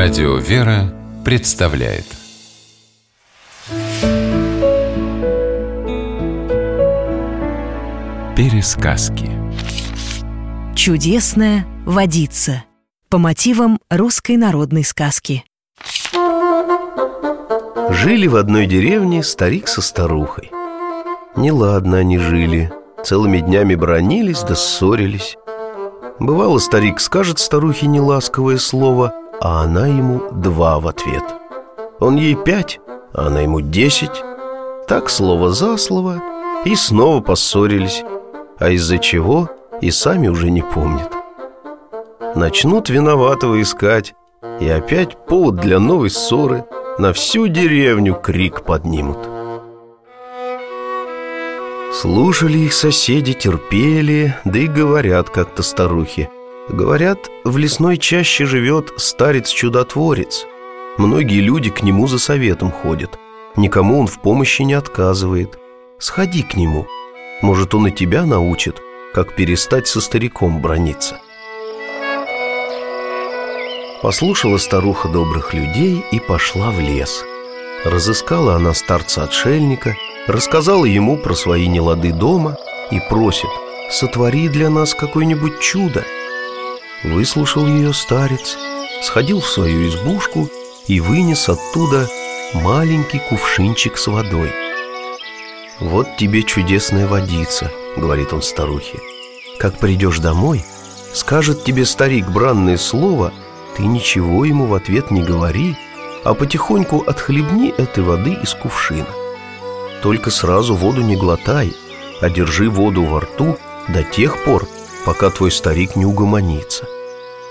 Радио «Вера» представляет. Пересказки. Чудесная водица. По мотивам русской народной сказки. Жили в одной деревне старик со старухой. Неладно они жили. Целыми днями бронились да ссорились. Бывало, старик скажет старухе неласковое слово А она ему два в ответ. Он ей пять, а она ему десять. Так слово за слово И снова поссорились А из-за чего и сами уже не помнят. Начнут виноватого искать И опять повод для новой ссоры На всю деревню крик поднимут. Слушали их соседи, терпели, да и говорят как-то старухи. Говорят, в лесной чаще живет старец-чудотворец. Многие люди к нему за советом ходят. Никому он в помощи не отказывает. Сходи к нему. Может, он и тебя научит, как перестать со стариком брониться. Послушала старуха добрых людей и пошла в лес. Разыскала она старца-отшельника – Рассказала ему про свои нелады дома и просит «Сотвори для нас какое-нибудь чудо». Выслушал ее старец, сходил в свою избушку и вынес оттуда маленький кувшинчик с водой. «Вот тебе чудесная водица», — говорит он старухе. «Как придешь домой, скажет тебе старик бранное слово, ты ничего ему в ответ не говори, а потихоньку отхлебни этой воды из кувшина. Только сразу воду не глотай, а держи воду во рту до тех пор, пока твой старик не угомонится.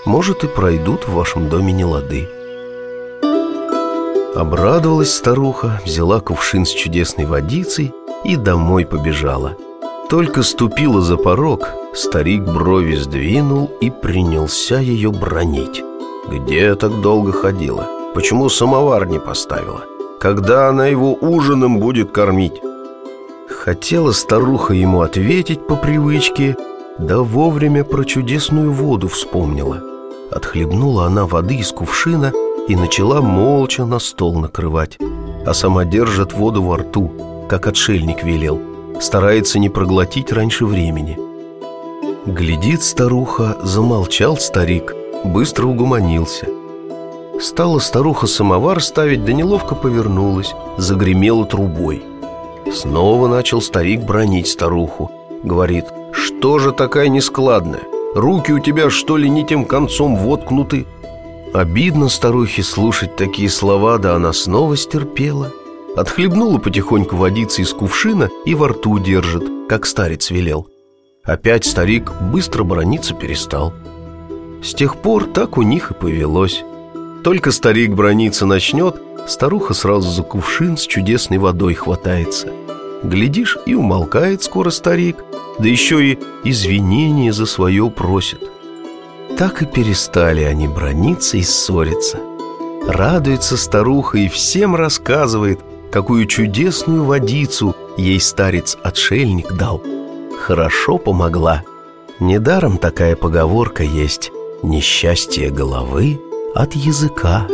Может, и пройдут в вашем доме нелады. Обрадовалась старуха, взяла кувшин с чудесной водицей и домой побежала. Только ступила за порог, старик брови сдвинул и принялся ее бронить. Где так долго ходила? Почему самовар не поставила? когда она его ужином будет кормить. Хотела старуха ему ответить по привычке, да вовремя про чудесную воду вспомнила. Отхлебнула она воды из кувшина и начала молча на стол накрывать, а сама держит воду во рту, как отшельник велел, старается не проглотить раньше времени. Глядит старуха, замолчал старик, быстро угомонился – Стала старуха самовар ставить, да неловко повернулась, загремела трубой. Снова начал старик бронить старуху. Говорит, что же такая нескладная? Руки у тебя, что ли, не тем концом воткнуты? Обидно старухе слушать такие слова, да она снова стерпела. Отхлебнула потихоньку водицы из кувшина и во рту держит, как старец велел. Опять старик быстро брониться перестал. С тех пор так у них и повелось. Только старик брониться начнет, старуха сразу за кувшин с чудесной водой хватается. Глядишь, и умолкает скоро старик, да еще и извинения за свое просит. Так и перестали они брониться и ссориться. Радуется старуха и всем рассказывает, какую чудесную водицу ей старец-отшельник дал. Хорошо помогла. Недаром такая поговорка есть «Несчастье головы от языка.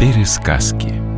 Пересказки